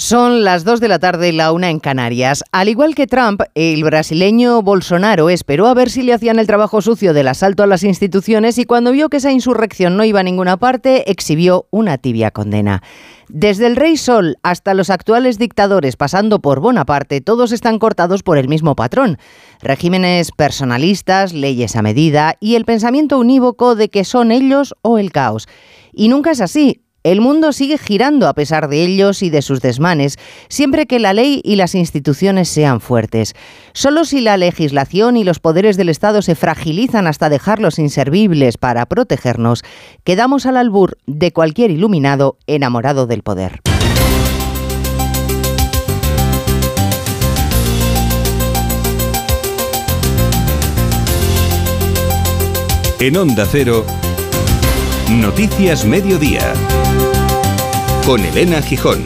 Son las 2 de la tarde y la una en Canarias. Al igual que Trump, el brasileño Bolsonaro esperó a ver si le hacían el trabajo sucio del asalto a las instituciones y cuando vio que esa insurrección no iba a ninguna parte, exhibió una tibia condena. Desde el Rey Sol hasta los actuales dictadores, pasando por Bonaparte, todos están cortados por el mismo patrón. Regímenes personalistas, leyes a medida y el pensamiento unívoco de que son ellos o el caos. Y nunca es así. El mundo sigue girando a pesar de ellos y de sus desmanes, siempre que la ley y las instituciones sean fuertes. Solo si la legislación y los poderes del Estado se fragilizan hasta dejarlos inservibles para protegernos, quedamos al albur de cualquier iluminado enamorado del poder. En Onda Cero, Noticias Mediodía con Elena Gijón.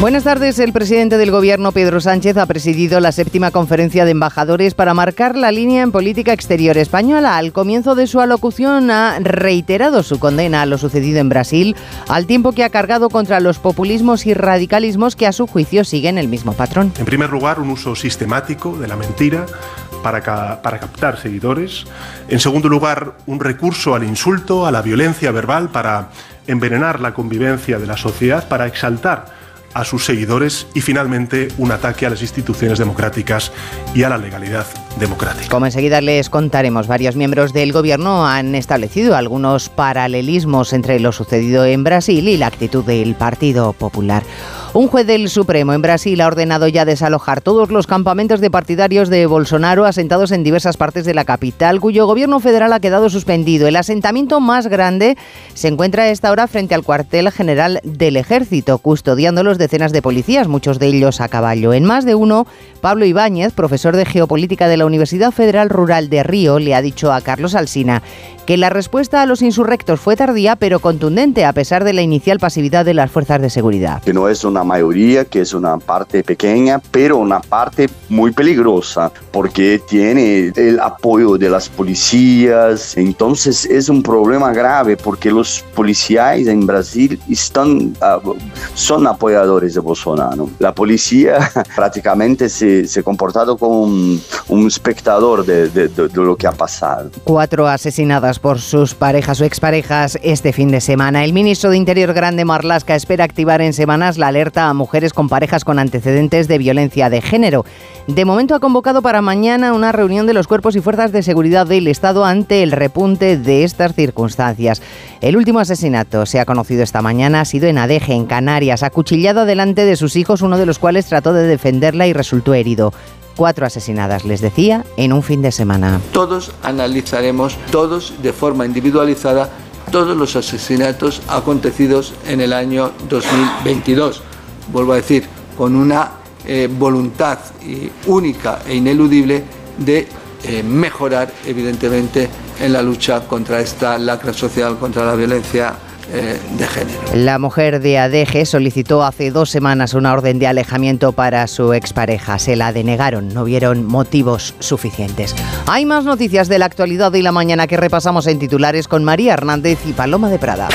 Buenas tardes. El presidente del Gobierno, Pedro Sánchez, ha presidido la séptima conferencia de embajadores para marcar la línea en política exterior española. Al comienzo de su alocución ha reiterado su condena a lo sucedido en Brasil, al tiempo que ha cargado contra los populismos y radicalismos que a su juicio siguen el mismo patrón. En primer lugar, un uso sistemático de la mentira para, captar seguidores. En segundo lugar, un recurso al insulto, a la violencia verbal para envenenar la convivencia de la sociedad, para exaltar a sus seguidores y finalmente un ataque a las instituciones democráticas y a la legalidad democrática. Como enseguida les contaremos, varios miembros del gobierno han establecido algunos paralelismos entre lo sucedido en Brasil y la actitud del Partido Popular. Un juez del Supremo en Brasil ha ordenado ya desalojar todos los campamentos de partidarios de Bolsonaro asentados en diversas partes de la capital, cuyo gobierno federal ha quedado suspendido. El asentamiento más grande se encuentra a esta hora frente al cuartel general del ejército, custodiando los decenas de policías, muchos de ellos a caballo. En más de uno, Pablo Ibáñez, profesor de geopolítica de la Universidad Federal Rural de Río, le ha dicho a Carlos Alsina que la respuesta a los insurrectos fue tardía pero contundente a pesar de la inicial pasividad de las fuerzas de seguridad. Que no es una mayoría, que es una parte pequeña, pero una parte muy peligrosa porque tiene el apoyo de las policías. Entonces es un problema grave porque los policías en Brasil están, uh, son apoyadores de Bolsonaro. La policía prácticamente se, se ha comportado como un, un espectador de, de, de, de lo que ha pasado. Cuatro asesinadas por sus parejas o exparejas este fin de semana. El ministro de Interior Grande Marlasca espera activar en semanas la alerta a mujeres con parejas con antecedentes de violencia de género. De momento ha convocado para mañana una reunión de los cuerpos y fuerzas de seguridad del Estado ante el repunte de estas circunstancias. El último asesinato, se ha conocido esta mañana, ha sido en Adeje, en Canarias, acuchillado delante de sus hijos, uno de los cuales trató de defenderla y resultó herido cuatro asesinadas, les decía, en un fin de semana. Todos analizaremos, todos de forma individualizada, todos los asesinatos acontecidos en el año 2022. Vuelvo a decir, con una eh, voluntad única e ineludible de eh, mejorar, evidentemente, en la lucha contra esta lacra social, contra la violencia eh, de género. La mujer de Adeje solicitó hace dos semanas una orden de alejamiento para su expareja. Se la denegaron, no vieron motivos suficientes. Hay más noticias de la actualidad y la mañana que repasamos en titulares con María Hernández y Paloma de Prada.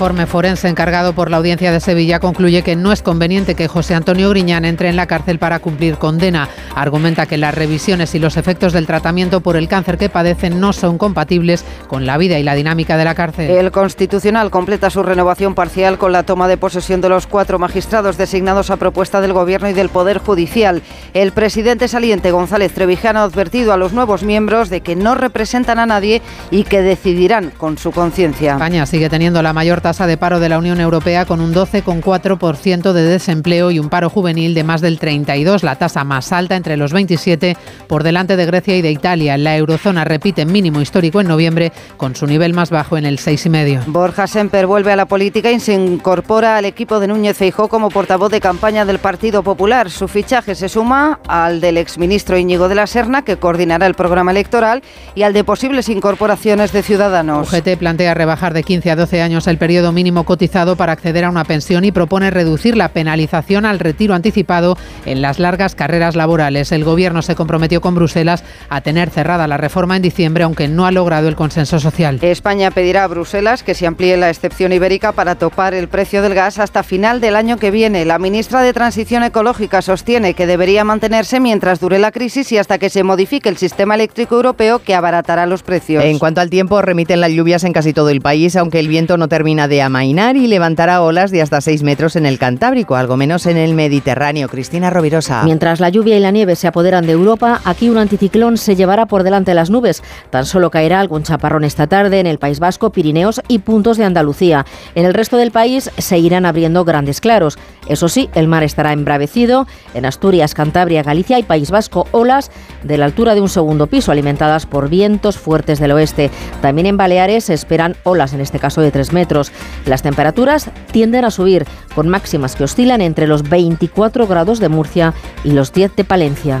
El informe forense encargado por la Audiencia de Sevilla concluye que no es conveniente que José Antonio Griñán entre en la cárcel para cumplir condena. Argumenta que las revisiones y los efectos del tratamiento por el cáncer que padecen no son compatibles con la vida y la dinámica de la cárcel. El Constitucional completa su renovación parcial con la toma de posesión de los cuatro magistrados designados a propuesta del Gobierno y del Poder Judicial. El presidente saliente González Trevijano ha advertido a los nuevos miembros de que no representan a nadie y que decidirán con su conciencia. España sigue teniendo la mayor tasa de paro de la Unión Europea con un 12,4% de desempleo y un paro juvenil de más del 32, la tasa más alta entre los 27 por delante de Grecia y de Italia. La eurozona repite mínimo histórico en noviembre con su nivel más bajo en el 6,5. Borja Semper vuelve a la política y se incorpora al equipo de Núñez Feijó como portavoz de campaña del Partido Popular. Su fichaje se suma al del exministro Íñigo de la Serna, que coordinará el programa electoral, y al de posibles incorporaciones de Ciudadanos. UGT plantea rebajar de 15 a 12 años el periodo periodo mínimo cotizado para acceder a una pensión y propone reducir la penalización al retiro anticipado en las largas carreras laborales. El Gobierno se comprometió con Bruselas a tener cerrada la reforma en diciembre, aunque no ha logrado el consenso social. España pedirá a Bruselas que se amplíe la excepción ibérica para topar el precio del gas hasta final del año que viene. La ministra de Transición Ecológica sostiene que debería mantenerse mientras dure la crisis y hasta que se modifique el sistema eléctrico europeo que abaratará los precios. En cuanto al tiempo, remiten las lluvias en casi todo el país, aunque el viento no termina de amainar y levantará olas de hasta 6 metros en el Cantábrico, algo menos en el Mediterráneo. Cristina Rovirosa. Mientras la lluvia y la nieve se apoderan de Europa, aquí un anticiclón se llevará por delante las nubes. Tan solo caerá algún chaparrón esta tarde en el País Vasco, Pirineos y puntos de Andalucía. En el resto del país se irán abriendo grandes claros. Eso sí, el mar estará embravecido. En Asturias, Cantabria, Galicia y País Vasco, olas de la altura de un segundo piso, alimentadas por vientos fuertes del oeste. También en Baleares se esperan olas, en este caso de 3 metros. Las temperaturas tienden a subir, con máximas que oscilan entre los 24 grados de Murcia y los 10 de Palencia.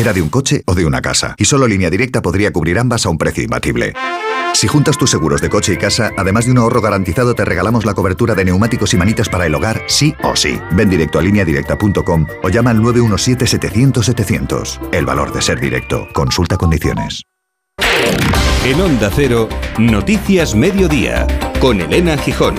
era de un coche o de una casa. Y solo línea directa podría cubrir ambas a un precio imbatible. Si juntas tus seguros de coche y casa, además de un ahorro garantizado, te regalamos la cobertura de neumáticos y manitas para el hogar, sí o sí. Ven directo a lineadirecta.com o llama al 917-700-700. El valor de ser directo. Consulta condiciones. En Onda Cero, Noticias Mediodía, con Elena Gijón.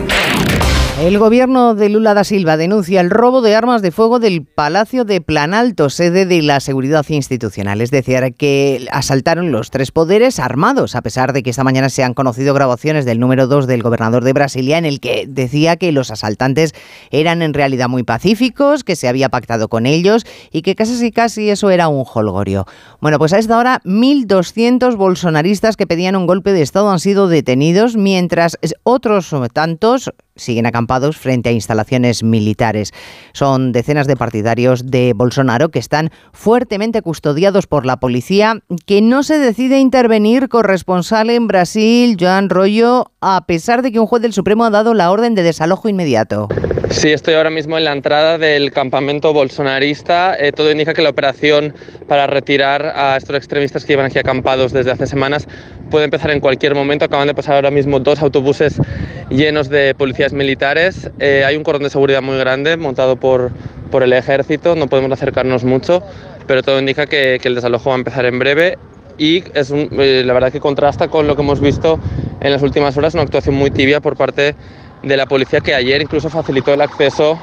El gobierno de Lula da Silva denuncia el robo de armas de fuego del Palacio de Planalto, sede de la seguridad institucional. Es decir, que asaltaron los tres poderes armados, a pesar de que esta mañana se han conocido grabaciones del número 2 del gobernador de Brasilia, en el que decía que los asaltantes eran en realidad muy pacíficos, que se había pactado con ellos y que casi casi eso era un holgorio. Bueno, pues a esta hora 1.200 bolsonaristas que pedían un golpe de Estado han sido detenidos, mientras otros tantos siguen acampados frente a instalaciones militares. Son decenas de partidarios de Bolsonaro que están fuertemente custodiados por la policía, que no se decide intervenir corresponsal en Brasil, Joan Rollo, a pesar de que un juez del Supremo ha dado la orden de desalojo inmediato. Sí, estoy ahora mismo en la entrada del campamento bolsonarista. Eh, todo indica que la operación para retirar a estos extremistas que llevan aquí acampados desde hace semanas puede empezar en cualquier momento. Acaban de pasar ahora mismo dos autobuses llenos de policías militares. Eh, hay un cordón de seguridad muy grande montado por, por el ejército. No podemos acercarnos mucho, pero todo indica que, el desalojo va a empezar en breve. Y es eh, la verdad que contrasta con lo que hemos visto en las últimas horas, una actuación muy tibia por parte de la policía que ayer incluso facilitó el acceso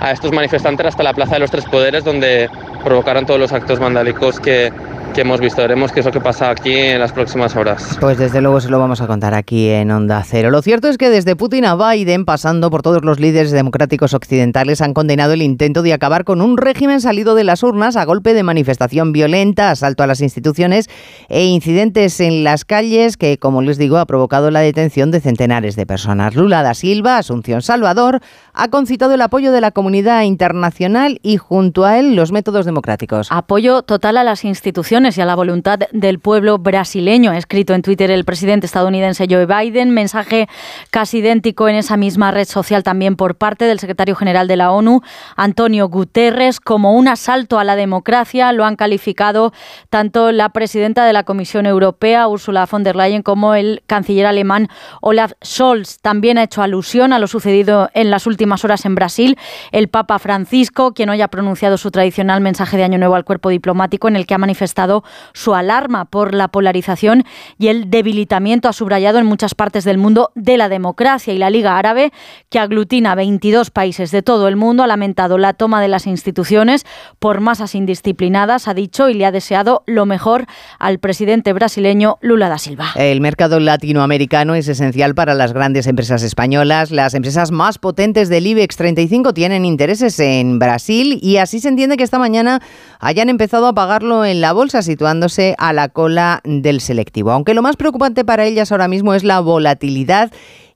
a estos manifestantes hasta la Plaza de los Tres Poderes, donde provocaron todos los actos vandálicos que, que hemos visto. Veremos qué es lo que pasa aquí en las próximas horas. Pues desde luego se lo vamos a contar aquí en Onda Cero. Lo cierto es que desde Putin a Biden, pasando por todos los líderes democráticos occidentales, han condenado el intento de acabar con un régimen salido de las urnas a golpe de manifestación violenta, asalto a las instituciones e incidentes en las calles que, como les digo, ha provocado la detención de centenares de personas. Lula da Silva, Asunción Salvador, ha concitado el apoyo de la comunidad internacional y junto a él los métodos democráticos. Apoyo total a las instituciones y a la voluntad del pueblo brasileño, ha escrito en Twitter el presidente estadounidense Joe Biden. Mensaje casi idéntico en esa misma red social también por parte del secretario general de la ONU, Antonio Guterres, como un asalto a la democracia. Lo han calificado tanto la presidenta de la Comisión Europea, Ursula von der Leyen, como el canciller alemán Olaf Scholz. También ha hecho alusión a lo sucedido en las últimas horas en Brasil. El Papa Francisco, quien hoy ha pronunciado su tradicional mensaje de Año Nuevo al cuerpo diplomático, en el que ha manifestado su alarma por la polarización y el debilitamiento, ha subrayado en muchas partes del mundo, de la democracia. Y la Liga Árabe, que aglutina 22 países de todo el mundo, ha lamentado la toma de las instituciones por masas indisciplinadas, ha dicho, y le ha deseado lo mejor al presidente brasileño Lula da Silva. El mercado latinoamericano es esencial para las grandes empresas españolas. Las empresas más potentes del IBEX 35 tienen intereses en Brasil y así se entiende que esta mañana hayan empezado a pagarlo en la bolsa, situándose a la cola del selectivo. Aunque lo más preocupante para ellas ahora mismo es la volatilidad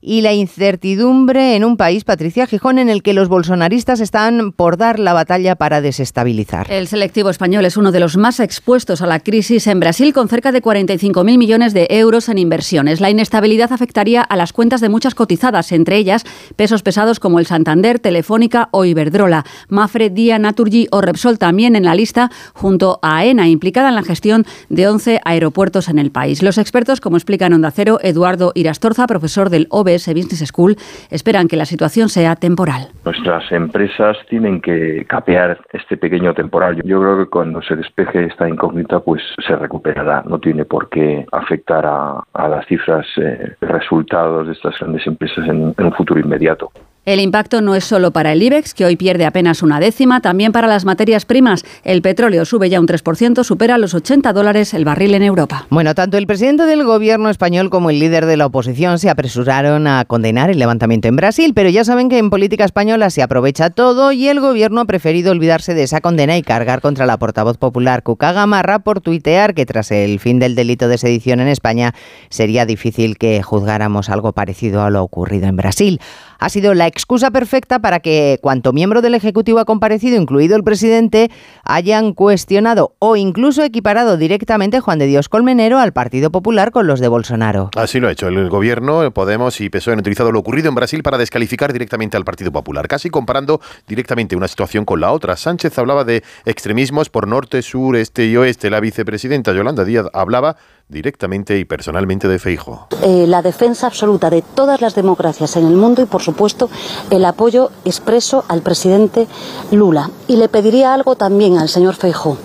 y la incertidumbre en un país, Patricia Gijón, en el que los bolsonaristas están por dar la batalla para desestabilizar. El selectivo español es uno de los más expuestos a la crisis en Brasil, con cerca de 45.000 millones de euros en inversiones. La inestabilidad afectaría a las cuentas de muchas cotizadas, entre ellas pesos pesados como el Santander, Telefónica o Iberdrola. Mafre, Día, Naturgy o Repsol también en la lista, junto a AENA, implicada en la gestión de 11 aeropuertos en el país. Los expertos, como explica en Onda Cero, Eduardo Irastorza, profesor del OBE Business School esperan que la situación sea temporal. Nuestras empresas tienen que capear este pequeño temporal. Yo creo que cuando se despeje esta incógnita, pues se recuperará. No tiene por qué afectar a, las cifras, eh, resultados de estas grandes empresas en un futuro inmediato. El impacto no es solo para el IBEX, que hoy pierde apenas una décima, también para las materias primas. El petróleo sube ya un 3%, supera los 80 dólares el barril en Europa. Bueno, tanto el presidente del gobierno español como el líder de la oposición se apresuraron a condenar el levantamiento en Brasil, pero ya saben que en política española se aprovecha todo y el gobierno ha preferido olvidarse de esa condena y cargar contra la portavoz popular Cuca Gamarra por tuitear que tras el fin del delito de sedición en España sería difícil que juzgáramos algo parecido a lo ocurrido en Brasil ha sido la excusa perfecta para que cuanto miembro del Ejecutivo ha comparecido, incluido el presidente, hayan cuestionado o incluso equiparado directamente Juan de Dios Colmenero al Partido Popular con los de Bolsonaro. Así lo ha hecho. El gobierno, Podemos y PSOE han utilizado lo ocurrido en Brasil para descalificar directamente al Partido Popular, casi comparando directamente una situación con la otra. Sánchez hablaba de extremismos por norte, sur, este y oeste. La vicepresidenta Yolanda Díaz hablaba directamente y personalmente de Feijo. Eh, la defensa absoluta de todas las democracias en el mundo y, por supuesto, el apoyo expreso al presidente Lula. Y le pediría algo también al señor Feijo.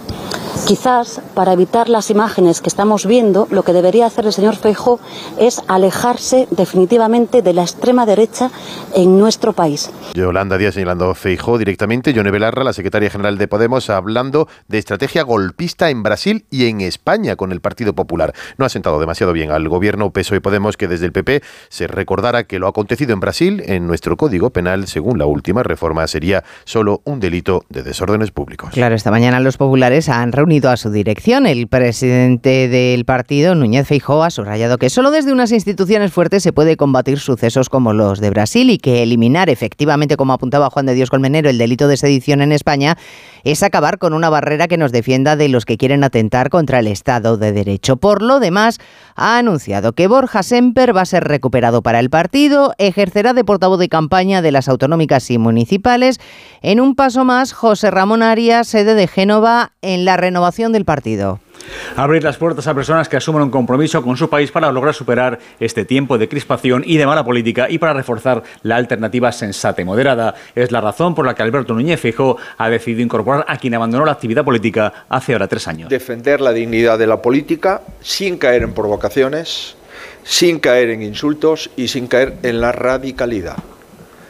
Quizás para evitar las imágenes que estamos viendo, lo que debería hacer el señor Feijóo es alejarse definitivamente de la extrema derecha en nuestro país. Yolanda Díaz señalando Feijóo directamente, Yone Belarra, la secretaria general de Podemos, hablando de estrategia golpista en Brasil y en España con el Partido Popular. No ha sentado demasiado bien al gobierno PSOE Podemos que desde el PP se recordara que lo acontecido en Brasil en nuestro Código Penal, según la última reforma, sería solo un delito de desórdenes públicos. Claro, esta mañana los populares han reunido a su dirección. El presidente del partido, Núñez Feijóo, ha subrayado que solo desde unas instituciones fuertes se puede combatir sucesos como los de Brasil y que eliminar efectivamente, como apuntaba Juan de Dios Colmenero, el delito de sedición en España es acabar con una barrera que nos defienda de los que quieren atentar contra el Estado de Derecho. Por lo demás, ha anunciado que Borja Semper va a ser recuperado para el partido, ejercerá de portavoz de campaña de las autonómicas y municipales. En un paso más, José Ramón Arias, sede de Génova, en la renovación del partido. Abrir las puertas a personas que asuman un compromiso con su país para lograr superar este tiempo de crispación y de mala política y para reforzar la alternativa sensata y moderada. Es la razón por la que Alberto Núñez Fijo ha decidido incorporar a quien abandonó la actividad política hace ahora tres años. Defender la dignidad de la política sin caer en provocaciones, sin caer en insultos y sin caer en la radicalidad.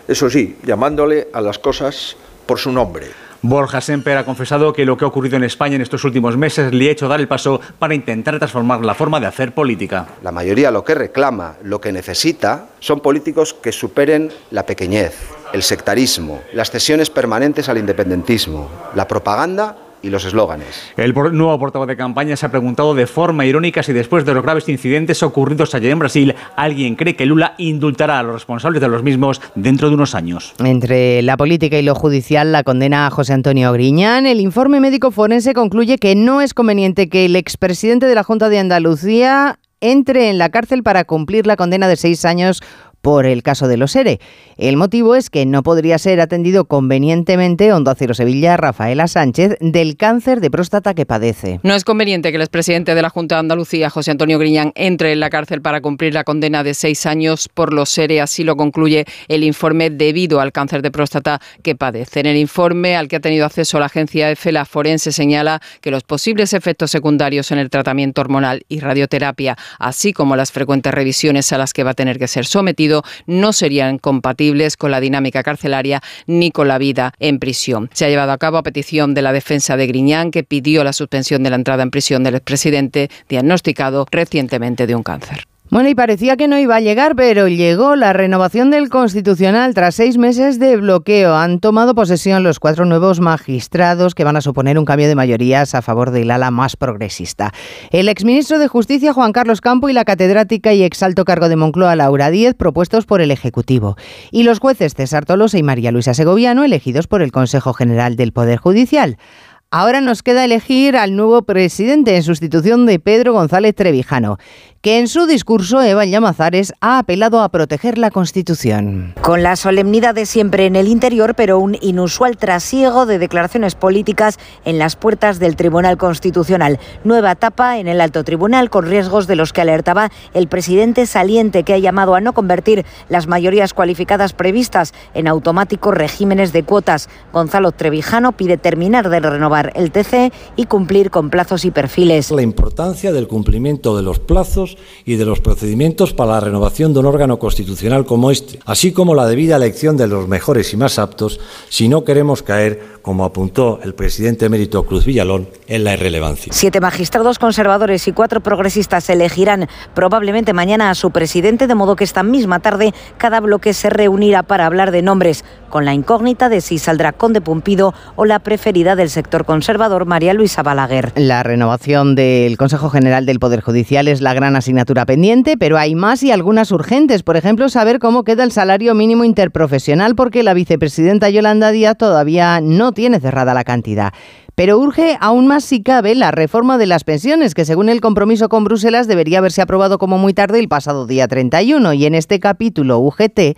Eso sí, llamándole a las cosas por su nombre. Borja Semper ha confesado que lo que ha ocurrido en España en estos últimos meses le ha hecho dar el paso para intentar transformar la forma de hacer política. La mayoría lo que reclama, lo que necesita, son políticos que superen la pequeñez, el sectarismo, las cesiones permanentes al independentismo, la propaganda y los eslóganes. El nuevo portavoz de campaña se ha preguntado de forma irónica si después de los graves incidentes ocurridos ayer en Brasil, alguien cree que Lula indultará a los responsables de los mismos dentro de unos años. Entre la política y lo judicial, la condena a José Antonio Griñán, el informe médico forense concluye que no es conveniente que el expresidente de la Junta de Andalucía entre en la cárcel para cumplir la condena de seis años por el caso de los ERE. El motivo es que no podría ser atendido convenientemente Onda Cero Sevilla Rafaela Sánchez del cáncer de próstata que padece. No es conveniente que el expresidente de la Junta de Andalucía, José Antonio Griñán, entre en la cárcel para cumplir la condena de seis años por los ERE, así lo concluye el informe debido al cáncer de próstata que padece. En el informe al que ha tenido acceso la agencia EFE, la forense señala que los posibles efectos secundarios en el tratamiento hormonal y radioterapia, así como las frecuentes revisiones a las que va a tener que ser sometido, no serían compatibles con la dinámica carcelaria ni con la vida en prisión. Se ha llevado a cabo a petición de la defensa de Griñán, que pidió la suspensión de la entrada en prisión del expresidente diagnosticado recientemente de un cáncer. Bueno, y parecía que no iba a llegar, pero llegó la renovación del Constitucional tras seis meses de bloqueo. Han tomado posesión los cuatro nuevos magistrados que van a suponer un cambio de mayorías a favor del ala más progresista. El exministro de Justicia, Juan Carlos Campo, y la catedrática y exalto cargo de Moncloa, Laura Díez, propuestos por el Ejecutivo. Y los jueces César Tolosa y María Luisa Segoviano, elegidos por el Consejo General del Poder Judicial. Ahora nos queda elegir al nuevo presidente en sustitución de Pedro González Trevijano que en su discurso Eva Llamazares ha apelado a proteger la Constitución. Con la solemnidad de siempre en el interior, pero un inusual trasiego de declaraciones políticas en las puertas del Tribunal Constitucional. Nueva etapa en el alto tribunal con riesgos de los que alertaba el presidente saliente que ha llamado a no convertir las mayorías cualificadas previstas en automáticos regímenes de cuotas. Gonzalo Trevijano pide terminar de renovar el TC y cumplir con plazos y perfiles. La importancia del cumplimiento de los plazos y de los procedimientos para la renovación de un órgano constitucional como este, así como la debida elección de los mejores y más aptos si no queremos caer como apuntó el presidente emérito Cruz Villalón, en la irrelevancia. Siete magistrados conservadores y cuatro progresistas elegirán probablemente mañana a su presidente, de modo que esta misma tarde cada bloque se reunirá para hablar de nombres, con la incógnita de si saldrá Conde Pumpido o la preferida del sector conservador, María Luisa Balaguer. La renovación del Consejo General del Poder Judicial es la gran asignatura pendiente, pero hay más y algunas urgentes. Por ejemplo, saber cómo queda el salario mínimo interprofesional, porque la vicepresidenta Yolanda Díaz todavía no tiene cerrada la cantidad. Pero urge aún más si cabe la reforma de las pensiones, que según el compromiso con Bruselas debería haberse aprobado como muy tarde el pasado día 31. Y en este capítulo UGT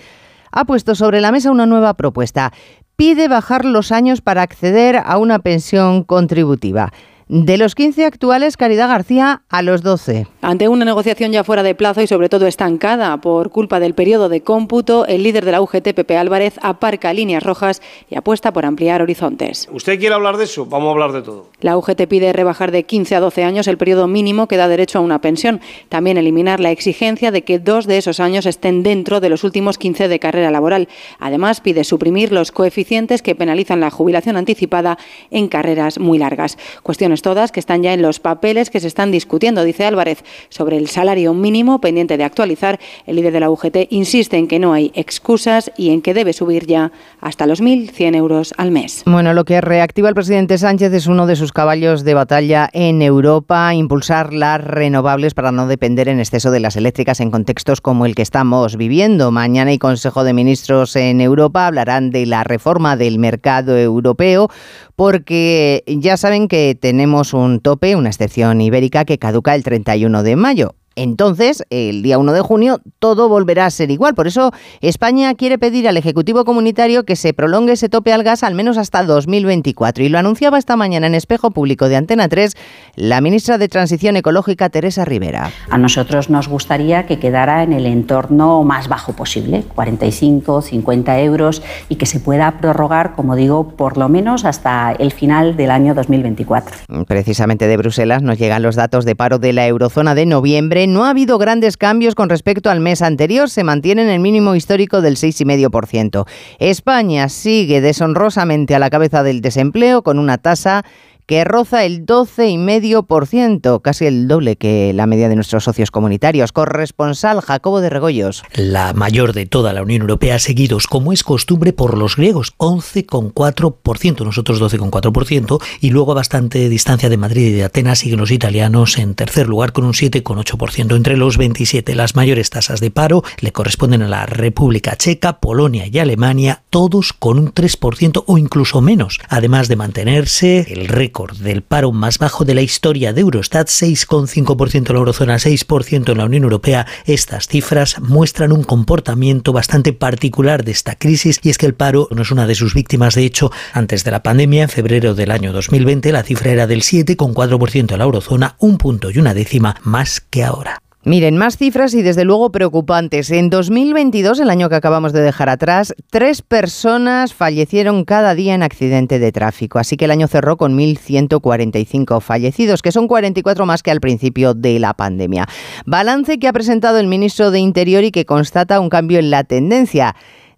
ha puesto sobre la mesa una nueva propuesta. Pide bajar los años para acceder a una pensión contributiva. De los 15 actuales, Caridad García a los 12. Ante una negociación ya fuera de plazo y sobre todo estancada por culpa del periodo de cómputo, el líder de la UGT, Pepe Álvarez, aparca líneas rojas y apuesta por ampliar horizontes. ¿Usted quiere hablar de eso? Vamos a hablar de todo. La UGT pide rebajar de 15 a 12 años el periodo mínimo que da derecho a una pensión. También eliminar la exigencia de que dos de esos años estén dentro de los últimos 15 de carrera laboral. Además, pide suprimir los coeficientes que penalizan la jubilación anticipada en carreras muy largas. Cuestiones todas que están ya en los papeles que se están discutiendo, dice Álvarez, sobre el salario mínimo pendiente de actualizar. El líder de la UGT insiste en que no hay excusas y en que debe subir ya hasta los 1.100 euros al mes. Bueno, lo que reactiva el presidente Sánchez es uno de sus caballos de batalla en Europa, impulsar las renovables para no depender en exceso de las eléctricas en contextos como el que estamos viviendo. Mañana hay Consejo de Ministros en Europa hablarán de la reforma del mercado europeo porque ya saben que tenemos un tope, una excepción ibérica que caduca el 31 de mayo. Entonces, el día 1 de junio, todo volverá a ser igual. Por eso, España quiere pedir al Ejecutivo Comunitario que se prolongue ese tope al gas al menos hasta 2024. Y lo anunciaba esta mañana en Espejo Público de Antena 3 la ministra de Transición Ecológica, Teresa Rivera. A nosotros nos gustaría que quedara en el entorno más bajo posible, 45, 50 euros, y que se pueda prorrogar, como digo, por lo menos hasta el final del año 2024. Precisamente de Bruselas nos llegan los datos de paro de la eurozona de noviembre no ha habido grandes cambios con respecto al mes anterior, se mantiene en el mínimo histórico del 6,5%. España sigue deshonrosamente a la cabeza del desempleo con una tasa que roza el 12,5%, casi el doble que la media de nuestros socios comunitarios. Corresponsal Jacobo de Regoyos. La mayor de toda la Unión Europea, seguidos, como es costumbre, por los griegos, 11,4%, nosotros 12,4%, y luego a bastante distancia de Madrid y de Atenas siguen los italianos en tercer lugar con un 7,8%. Entre los 27, las mayores tasas de paro le corresponden a la República Checa, Polonia y Alemania, todos con un 3% o incluso menos, además de mantenerse el récord del paro más bajo de la historia de Eurostat, 6,5% en la eurozona, 6% en la Unión Europea. Estas cifras muestran un comportamiento bastante particular de esta crisis y es que el paro no es una de sus víctimas. De hecho, antes de la pandemia, en febrero del año 2020, la cifra era del 7,4% en la eurozona, un punto y una décima más que ahora. Miren, más cifras y desde luego preocupantes. En 2022, el año que acabamos de dejar atrás, tres personas fallecieron cada día en accidente de tráfico. Así que el año cerró con 1.145 fallecidos, que son 44 más que al principio de la pandemia. Balance que ha presentado el ministro de Interior y que constata un cambio en la tendencia.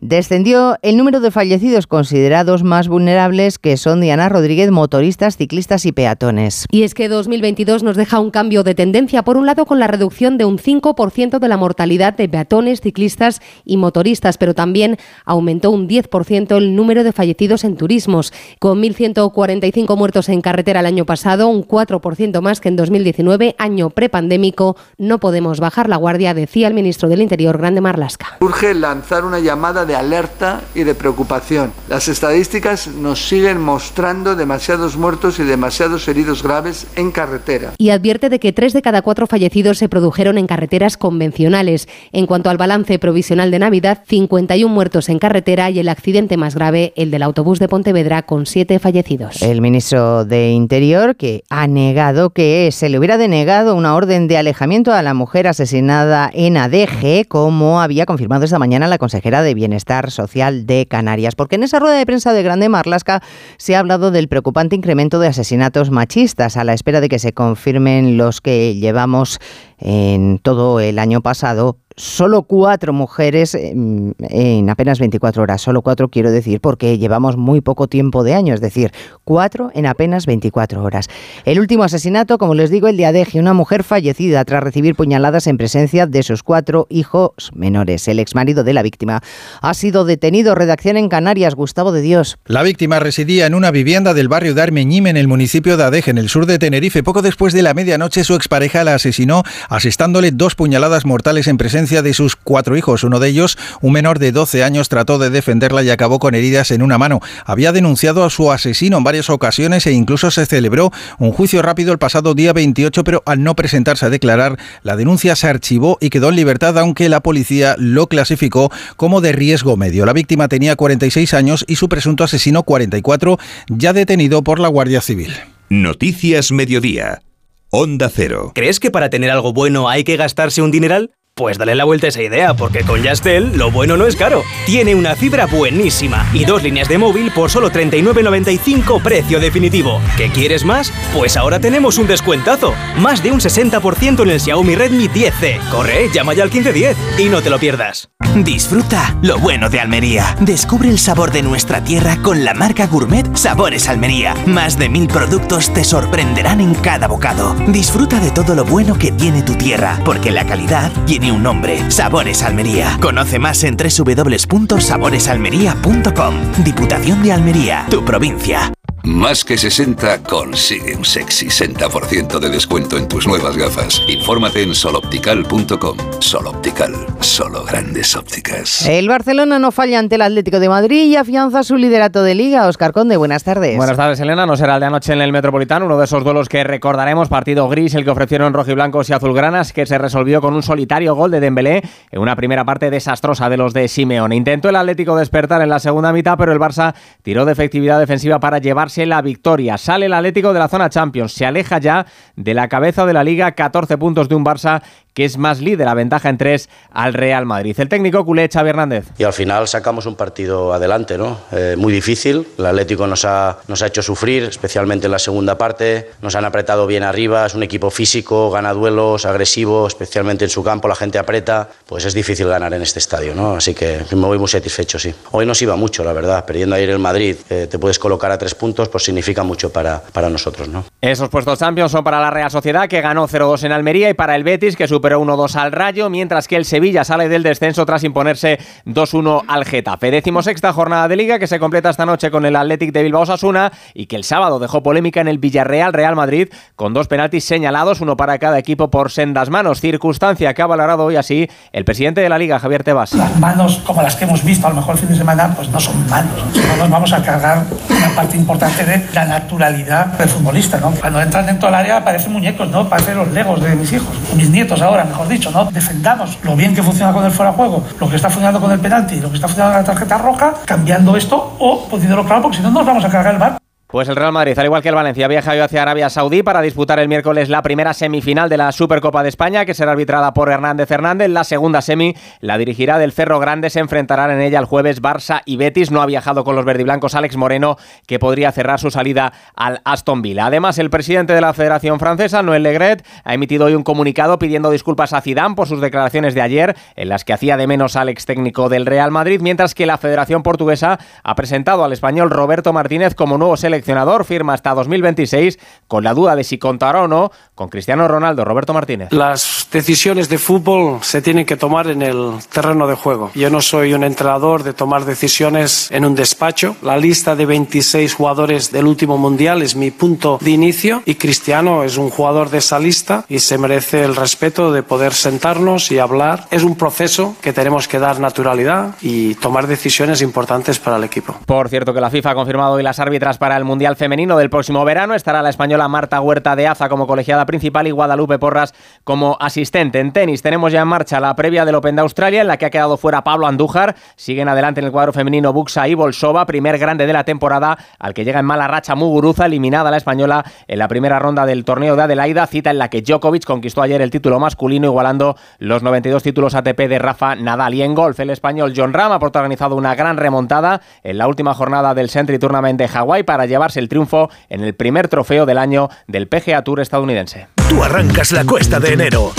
Descendió el número de fallecidos considerados más vulnerables, que son Diana Rodríguez, motoristas, ciclistas y peatones. Y es que 2022 nos deja un cambio de tendencia, por un lado con la reducción de un 5% de la mortalidad de peatones, ciclistas y motoristas, pero también aumentó un 10% el número de fallecidos en turismos, con 1.145 muertos en carretera el año pasado, un 4% más que en 2019, año prepandémico. No podemos bajar la guardia, decía el ministro del Interior, Grande Marlasca. Urge lanzar una llamada de alerta y de preocupación. Las estadísticas nos siguen mostrando demasiados muertos y demasiados heridos graves en carretera. Y advierte de que tres de cada cuatro fallecidos se produjeron en carreteras convencionales. En cuanto al balance provisional de Navidad, 51 muertos en carretera y el accidente más grave, el del autobús de Pontevedra, con siete fallecidos. El ministro de Interior que ha negado que se le hubiera denegado una orden de alejamiento a la mujer asesinada en ADG, como había confirmado esta mañana la consejera de Bienestar Social de Canarias. Porque en esa rueda de prensa de Grande Marlasca se ha hablado del preocupante incremento de asesinatos machistas a la espera de que se confirmen los que llevamos en todo el año pasado solo cuatro mujeres en apenas 24 horas. Solo cuatro quiero decir porque llevamos muy poco tiempo de año, es decir, cuatro en apenas 24 horas. El último asesinato, como les digo, el de Adeje, una mujer fallecida tras recibir puñaladas en presencia de sus cuatro hijos menores. El exmarido de la víctima ha sido detenido. Redacción en Canarias, Gustavo de Dios. La víctima residía en una vivienda del barrio de Armeñime, en el municipio de Adeje, en el sur de Tenerife. Poco después de la medianoche, su expareja la asesinó asestándole dos puñaladas mortales en presencia de sus cuatro hijos. Uno de ellos, un menor de 12 años, trató de defenderla y acabó con heridas en una mano. Había denunciado a su asesino en varias ocasiones e incluso se celebró un juicio rápido el pasado día 28, pero al no presentarse a declarar, la denuncia se archivó y quedó en libertad, aunque la policía lo clasificó como de riesgo medio. La víctima tenía 46 años y su presunto asesino 44, ya detenido por la Guardia Civil. Noticias Mediodía. Onda Cero. ¿Crees que para tener algo bueno hay que gastarse un dineral? Pues dale la vuelta a esa idea, porque con Yastel lo bueno no es caro. Tiene una fibra buenísima y dos líneas de móvil por solo 39.95 precio definitivo. ¿Qué quieres más? Pues ahora tenemos un descuentazo. Más de un 60% en el Xiaomi Redmi 10C. Corre, llama ya al 1510 y no te lo pierdas. Disfruta lo bueno de Almería. Descubre el sabor de nuestra tierra con la marca Gourmet Sabores Almería. Más de mil productos te sorprenderán en cada bocado. Disfruta de todo lo bueno que tiene tu tierra, porque la calidad tiene un nombre. Sabores Almería. Conoce más en www.saboresalmería.com. Diputación de Almería, tu provincia. Más que 60 consigue un sexy 60% de descuento en tus nuevas gafas. Infórmate en soloptical.com. Soloptical, solo grandes ópticas. El Barcelona no falla ante el Atlético de Madrid y afianza su liderato de liga. Oscar Conde, buenas tardes. Buenas tardes, Elena. No será el de anoche en el Metropolitano, uno de esos duelos que recordaremos, partido gris, el que ofrecieron rojiblancos y azulgranas, que se resolvió con un solitario gol de Dembélé en una primera parte desastrosa de los de Simeone. Intentó el Atlético despertar en la segunda mitad, pero el Barça tiró de efectividad defensiva para llevarse la victoria. Sale el Atlético de la zona Champions, se aleja ya de la cabeza de la liga, 14 puntos de un Barça que es más líder, a ventaja en tres al Real Madrid. El técnico culé Xavi Hernández. Y al final sacamos un partido adelante, ¿no? Eh, muy difícil, el Atlético nos ha, nos ha hecho sufrir, especialmente en la segunda parte, nos han apretado bien arriba, es un equipo físico, gana duelos, agresivo, especialmente en su campo, la gente aprieta, pues es difícil ganar en este estadio, ¿no? Así que me voy muy satisfecho, sí. Hoy nos iba mucho, la verdad, perdiendo ayer el Madrid, eh, te puedes colocar a tres puntos, pues significa mucho para, para nosotros, ¿no? Esos puestos Champions son para la Real Sociedad, que ganó 0-2 en Almería, y para el Betis, que superó superó 1-2 al Rayo, mientras que el Sevilla sale del descenso tras imponerse 2-1 al Getafe. Décimo sexta jornada de Liga que se completa esta noche con el Athletic de Bilbao Sasuna y que el sábado dejó polémica en el Villarreal Real Madrid con dos penaltis señalados, uno para cada equipo por sendas manos. Circunstancia que ha valorado hoy así el presidente de la Liga, Javier Tebas. Las manos como las que hemos visto a lo mejor el fin de semana, pues no son manos. No nos vamos a cargar una parte importante de la naturalidad del futbolista, ¿no? Cuando entran dentro del área parecen muñecos, ¿no? Parecen los legos de mis hijos, mis nietos ahora, mejor dicho, ¿no? Defendamos lo bien que funciona con el fuera de juego, lo que está funcionando con el penalti, lo que está funcionando con la tarjeta roja, cambiando esto o poniéndolo claro, porque si no nos vamos a cargar el bar. Pues el Real Madrid, al igual que el Valencia, viaja hoy hacia Arabia Saudí para disputar el miércoles la primera semifinal de la Supercopa de España, que será arbitrada por Hernández Hernández. La segunda semi la dirigirá del Ferro Grande. Se enfrentarán en ella el jueves Barça y Betis. No ha viajado con los verdiblancos Alex Moreno, que podría cerrar su salida al Aston Villa. Además, el presidente de la Federación Francesa, Noël Legret, ha emitido hoy un comunicado pidiendo disculpas a Zidane por sus declaraciones de ayer, en las que hacía de menos al ex técnico del Real Madrid, mientras que la Federación Portuguesa ha presentado al español Roberto Martínez como nuevo seleccionador. Firma hasta 2026 con la duda de si contará o no con Cristiano Ronaldo. Roberto Martínez. Las decisiones de fútbol se tienen que tomar en el terreno de juego. Yo no soy un entrenador de tomar decisiones en un despacho. La lista de 26 jugadores del último mundial es mi punto de inicio y Cristiano es un jugador de esa lista y se merece el respeto de poder sentarnos y hablar. Es un proceso que tenemos que dar naturalidad y tomar decisiones importantes para el equipo. Por cierto que la FIFA ha confirmado hoy las árbitras para el Mundial Femenino del próximo verano. Estará la española Marta Huerta de Aza como colegiada principal y Guadalupe Porras como asistente. En tenis tenemos ya en marcha la previa del Open de Australia en la que ha quedado fuera Pablo Andújar. Siguen adelante en el cuadro femenino Buxa y Bolsova, primer grande de la temporada al que llega en mala racha Muguruza, eliminada la española en la primera ronda del torneo de Adelaida, cita en la que Djokovic conquistó ayer el título masculino igualando los 92 títulos ATP de Rafa Nadal. Y en golf el español John Ram ha protagonizado una gran remontada en la última jornada del Sentry Tournament de Hawái para llevarse el triunfo en el primer trofeo del año del PGA Tour estadounidense. Tú arrancas la cuesta de enero.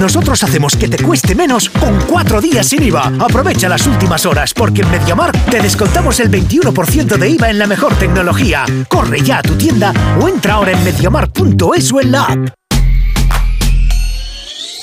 Nosotros hacemos que te cueste menos con cuatro días sin IVA. Aprovecha las últimas horas porque en MediaMark te descontamos el 21% de IVA en la mejor tecnología. Corre ya a tu tienda o entra ahora en mediamark.es o en la app.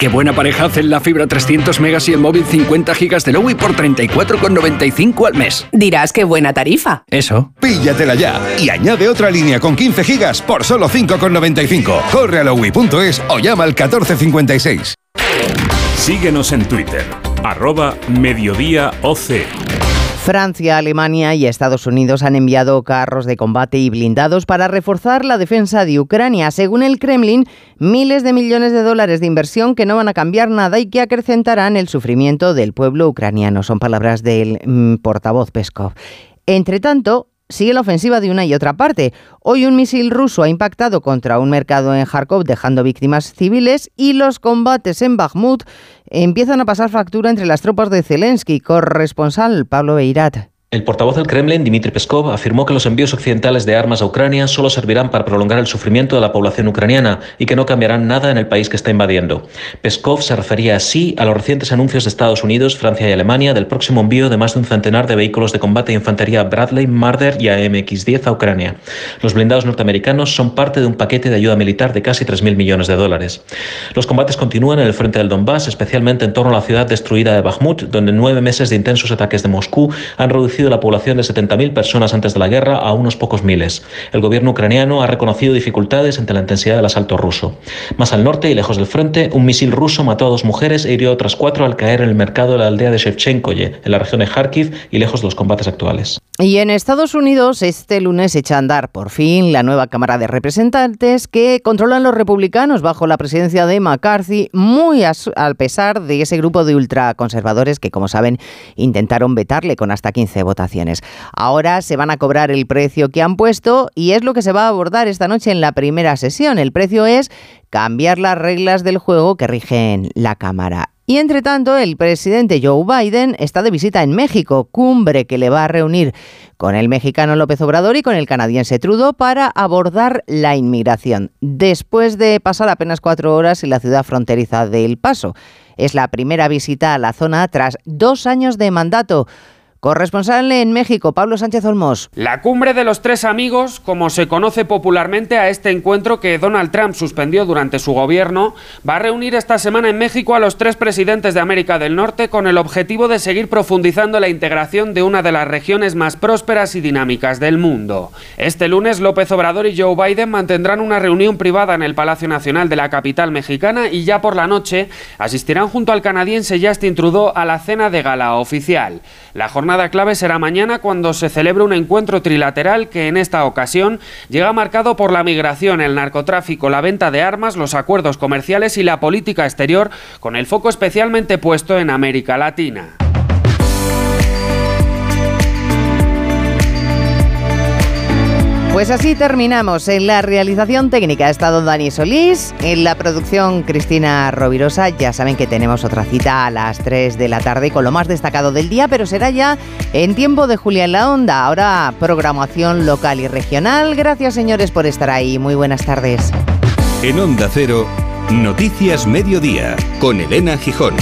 Qué buena pareja hacen la fibra 300 megas y el móvil 50 gigas de Lowy por 34,95 al mes. Dirás qué buena tarifa. Eso. Píllatela ya y añade otra línea con 15 gigas por solo 5,95. Corre a lowy.es o llama al 1456. Síguenos en Twitter, arroba mediodíaoc. Francia, Alemania y Estados Unidos han enviado carros de combate y blindados para reforzar la defensa de Ucrania. Según el Kremlin, miles de millones de dólares de inversión que no van a cambiar nada y que acrecentarán el sufrimiento del pueblo ucraniano. Son palabras del mm, portavoz Peskov. Entre tanto, sigue la ofensiva de una y otra parte. Hoy un misil ruso ha impactado contra un mercado en Kharkov dejando víctimas civiles y los combates en Bakhmut empiezan a pasar factura entre las tropas de Zelensky. Corresponsal Pablo Beirat. El portavoz del Kremlin, Dmitry Peskov, afirmó que los envíos occidentales de armas a Ucrania solo servirán para prolongar el sufrimiento de la población ucraniana y que no cambiarán nada en el país que está invadiendo. Peskov se refería así a los recientes anuncios de Estados Unidos, Francia y Alemania del próximo envío de más de un centenar de vehículos de combate e infantería Bradley, Marder y AMX-10 a Ucrania. Los blindados norteamericanos son parte de un paquete de ayuda militar de casi 3.000 millones de dólares. Los combates continúan en el frente del Donbass, especialmente en torno a la ciudad destruida de Bakhmut, donde nueve meses de intensos ataques de Moscú han reducido la población de 70.000 personas antes de la guerra a unos pocos miles. El gobierno ucraniano ha reconocido dificultades ante la intensidad del asalto ruso. Más al norte y lejos del frente, un misil ruso mató a dos mujeres e hirió a otras cuatro al caer en el mercado de la aldea de Shevchenkoye, en la región de Kharkiv y lejos de los combates actuales. Y en Estados Unidos, este lunes echa a andar por fin la nueva Cámara de Representantes que controlan los republicanos bajo la presidencia de McCarthy, muy al pesar de ese grupo de ultraconservadores que, como saben, intentaron vetarle con hasta 15 votaciones. Ahora se van a cobrar el precio que han puesto y es lo que se va a abordar esta noche en la primera sesión. El precio es cambiar las reglas del juego que rigen la Cámara. Y entre tanto, el presidente Joe Biden está de visita en México, cumbre que le va a reunir con el mexicano López Obrador y con el canadiense Trudeau para abordar la inmigración, después de pasar apenas cuatro horas en la ciudad fronteriza de El Paso. Es la primera visita a la zona tras dos años de mandato. Corresponsal en México, Pablo Sánchez Olmos. La cumbre de los tres amigos, como se conoce popularmente a este encuentro que Donald Trump suspendió durante su gobierno, va a reunir esta semana en México a los tres presidentes de América del Norte con el objetivo de seguir profundizando la integración de una de las regiones más prósperas y dinámicas del mundo. Este lunes, López Obrador y Joe Biden mantendrán una reunión privada en el Palacio Nacional de la capital mexicana y ya por la noche asistirán junto al canadiense Justin Trudeau a la cena de gala oficial. La jornada clave será mañana cuando se celebre un encuentro trilateral que en esta ocasión llega marcado por la migración, el narcotráfico, la venta de armas, los acuerdos comerciales y la política exterior, con el foco especialmente puesto en América Latina. Pues así terminamos. En la realización técnica ha estado Dani Solís, en la producción Cristina Rovirosa. Ya saben que tenemos otra cita a las 3 de la tarde con lo más destacado del día, pero será ya en tiempo de Julia en la Onda. Ahora programación local y regional. Gracias señores por estar ahí. Muy buenas tardes. En Onda Cero, Noticias Mediodía, con Elena Gijón.